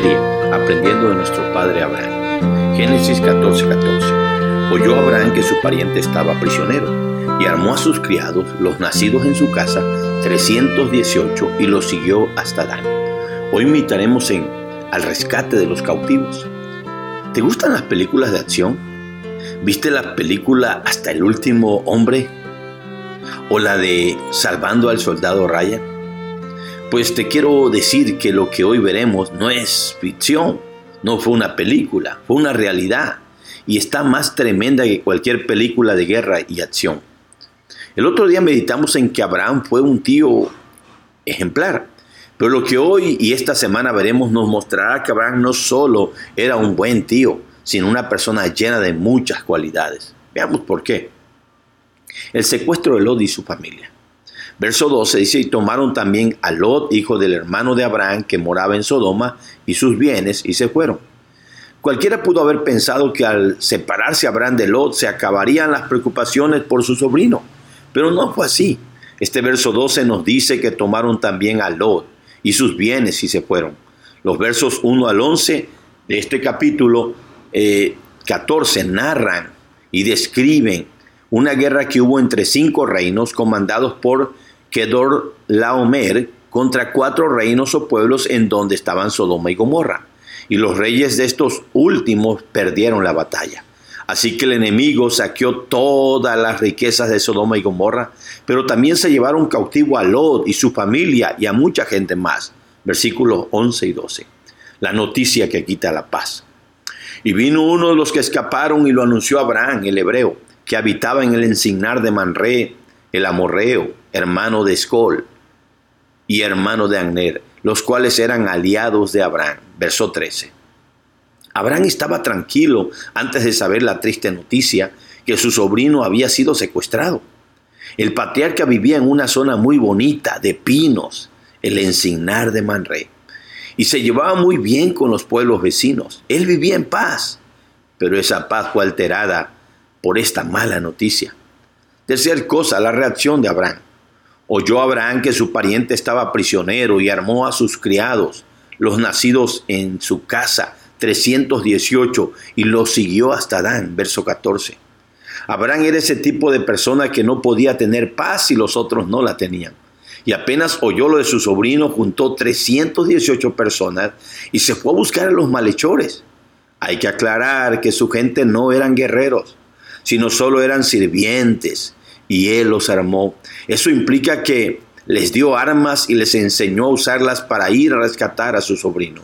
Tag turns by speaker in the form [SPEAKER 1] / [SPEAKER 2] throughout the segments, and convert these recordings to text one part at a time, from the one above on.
[SPEAKER 1] Serie Aprendiendo de nuestro padre Abraham. Génesis 14:14. 14. Oyó Abraham que su pariente estaba prisionero y armó a sus criados, los nacidos en su casa, 318 y los siguió hasta Dan. Hoy meditaremos en Al rescate de los cautivos. ¿Te gustan las películas de acción? ¿Viste la película Hasta el último hombre? ¿O la de Salvando al soldado Ryan? Pues te quiero decir que lo que hoy veremos no es ficción, no fue una película, fue una realidad y está más tremenda que cualquier película de guerra y acción. El otro día meditamos en que Abraham fue un tío ejemplar, pero lo que hoy y esta semana veremos nos mostrará que Abraham no solo era un buen tío, sino una persona llena de muchas cualidades. Veamos por qué. El secuestro de Lot y su familia. Verso 12 dice, y tomaron también a Lot, hijo del hermano de Abraham, que moraba en Sodoma, y sus bienes, y se fueron. Cualquiera pudo haber pensado que al separarse Abraham de Lot se acabarían las preocupaciones por su sobrino, pero no fue así. Este verso 12 nos dice que tomaron también a Lot y sus bienes y se fueron. Los versos 1 al 11 de este capítulo 14 eh, narran y describen una guerra que hubo entre cinco reinos comandados por Kedor Laomer contra cuatro reinos o pueblos en donde estaban Sodoma y Gomorra. Y los reyes de estos últimos perdieron la batalla. Así que el enemigo saqueó todas las riquezas de Sodoma y Gomorra, pero también se llevaron cautivo a Lot y su familia y a mucha gente más. Versículos 11 y 12. La noticia que quita la paz. Y vino uno de los que escaparon y lo anunció a Abraham, el hebreo, que habitaba en el encignar de Manré, el amorreo, hermano de Escol y hermano de Agner, los cuales eran aliados de Abraham. Verso 13. Abraham estaba tranquilo antes de saber la triste noticia que su sobrino había sido secuestrado. El patriarca vivía en una zona muy bonita de pinos, el encignar de Manré y se llevaba muy bien con los pueblos vecinos. Él vivía en paz, pero esa paz fue alterada por esta mala noticia. Tercer cosa, la reacción de Abraham. Oyó Abraham que su pariente estaba prisionero y armó a sus criados, los nacidos en su casa, 318, y los siguió hasta Dan, verso 14. Abraham era ese tipo de persona que no podía tener paz y los otros no la tenían y apenas oyó lo de su sobrino, juntó 318 personas y se fue a buscar a los malhechores. Hay que aclarar que su gente no eran guerreros, sino solo eran sirvientes y él los armó. Eso implica que les dio armas y les enseñó a usarlas para ir a rescatar a su sobrino.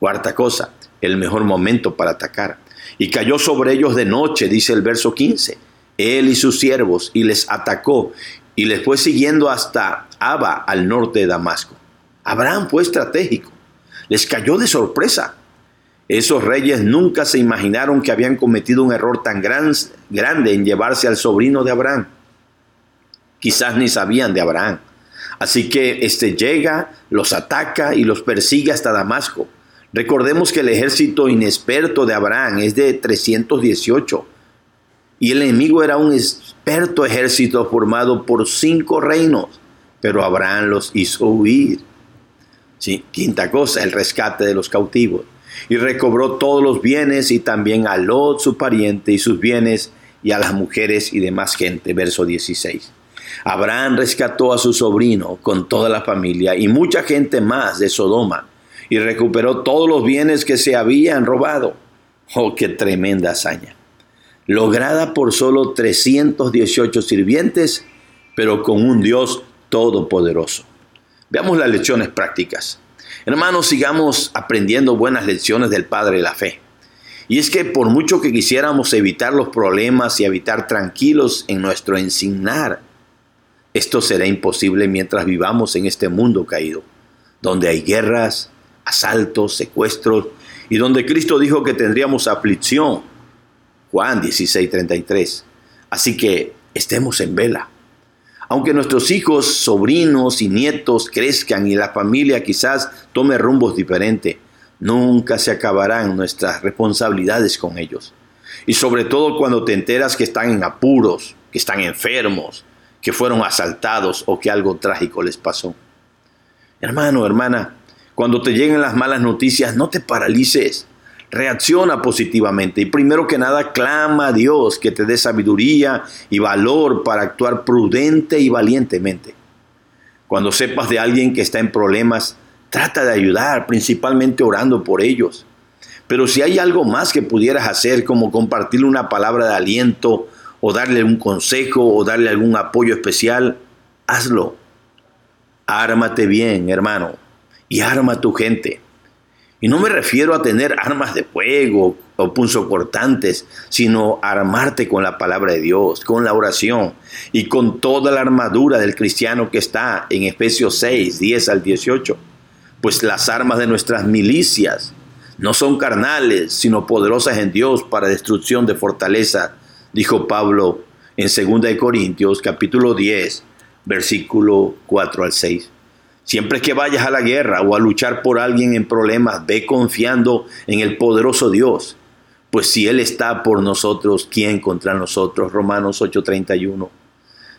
[SPEAKER 1] Cuarta cosa, el mejor momento para atacar. Y cayó sobre ellos de noche, dice el verso 15, él y sus siervos, y les atacó, y les fue siguiendo hasta Abba, al norte de Damasco. Abraham fue estratégico, les cayó de sorpresa. Esos reyes nunca se imaginaron que habían cometido un error tan gran, grande en llevarse al sobrino de Abraham. Quizás ni sabían de Abraham. Así que este llega, los ataca y los persigue hasta Damasco. Recordemos que el ejército inexperto de Abraham es de 318 y el enemigo era un experto ejército formado por cinco reinos, pero Abraham los hizo huir. ¿Sí? Quinta cosa, el rescate de los cautivos. Y recobró todos los bienes y también a Lot, su pariente, y sus bienes, y a las mujeres y demás gente. Verso 16. Abraham rescató a su sobrino con toda la familia y mucha gente más de Sodoma, y recuperó todos los bienes que se habían robado. Oh, qué tremenda hazaña lograda por solo 318 sirvientes, pero con un Dios todopoderoso. Veamos las lecciones prácticas. Hermanos, sigamos aprendiendo buenas lecciones del Padre de la Fe. Y es que por mucho que quisiéramos evitar los problemas y habitar tranquilos en nuestro ensignar, esto será imposible mientras vivamos en este mundo caído, donde hay guerras, asaltos, secuestros, y donde Cristo dijo que tendríamos aflicción, Juan 16:33. Así que estemos en vela. Aunque nuestros hijos, sobrinos y nietos crezcan y la familia quizás tome rumbos diferentes, nunca se acabarán nuestras responsabilidades con ellos. Y sobre todo cuando te enteras que están en apuros, que están enfermos, que fueron asaltados o que algo trágico les pasó. Hermano, hermana, Cuando te lleguen las malas noticias, no te paralices. Reacciona positivamente y primero que nada clama a Dios que te dé sabiduría y valor para actuar prudente y valientemente. Cuando sepas de alguien que está en problemas, trata de ayudar, principalmente orando por ellos. Pero si hay algo más que pudieras hacer, como compartirle una palabra de aliento, o darle un consejo, o darle algún apoyo especial, hazlo. Ármate bien, hermano, y arma a tu gente. Y no me refiero a tener armas de fuego o punzocortantes, sino armarte con la palabra de Dios, con la oración y con toda la armadura del cristiano que está en Efesios 6, 10 al 18. Pues las armas de nuestras milicias no son carnales, sino poderosas en Dios para destrucción de fortaleza, dijo Pablo en 2 Corintios capítulo 10, versículo 4 al 6. Siempre que vayas a la guerra o a luchar por alguien en problemas, ve confiando en el poderoso Dios. Pues si Él está por nosotros, ¿quién contra nosotros? Romanos 8:31.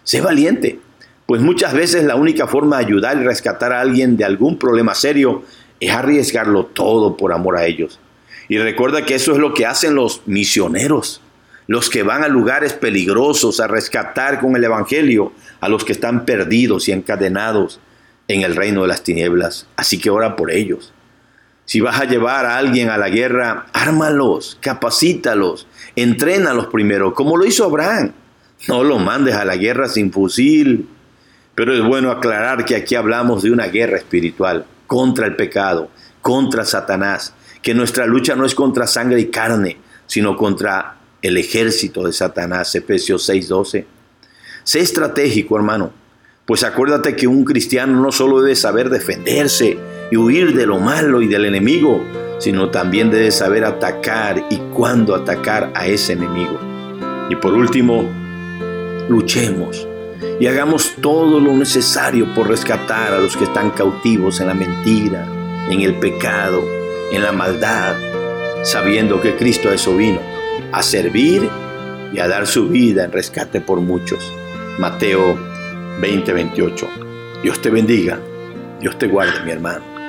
[SPEAKER 1] Sé valiente, pues muchas veces la única forma de ayudar y rescatar a alguien de algún problema serio es arriesgarlo todo por amor a ellos. Y recuerda que eso es lo que hacen los misioneros, los que van a lugares peligrosos a rescatar con el Evangelio a los que están perdidos y encadenados en el reino de las tinieblas. Así que ora por ellos. Si vas a llevar a alguien a la guerra, ármalos, capacítalos, entrénalos primero, como lo hizo Abraham. No lo mandes a la guerra sin fusil. Pero es bueno aclarar que aquí hablamos de una guerra espiritual contra el pecado, contra Satanás, que nuestra lucha no es contra sangre y carne, sino contra el ejército de Satanás, Efesios 6:12. Sé estratégico, hermano. Pues acuérdate que un cristiano no solo debe saber defenderse y huir de lo malo y del enemigo, sino también debe saber atacar y cuándo atacar a ese enemigo. Y por último, luchemos y hagamos todo lo necesario por rescatar a los que están cautivos en la mentira, en el pecado, en la maldad, sabiendo que Cristo a eso vino, a servir y a dar su vida en rescate por muchos. Mateo 2028. Dios te bendiga, Dios te guarde, mi hermano.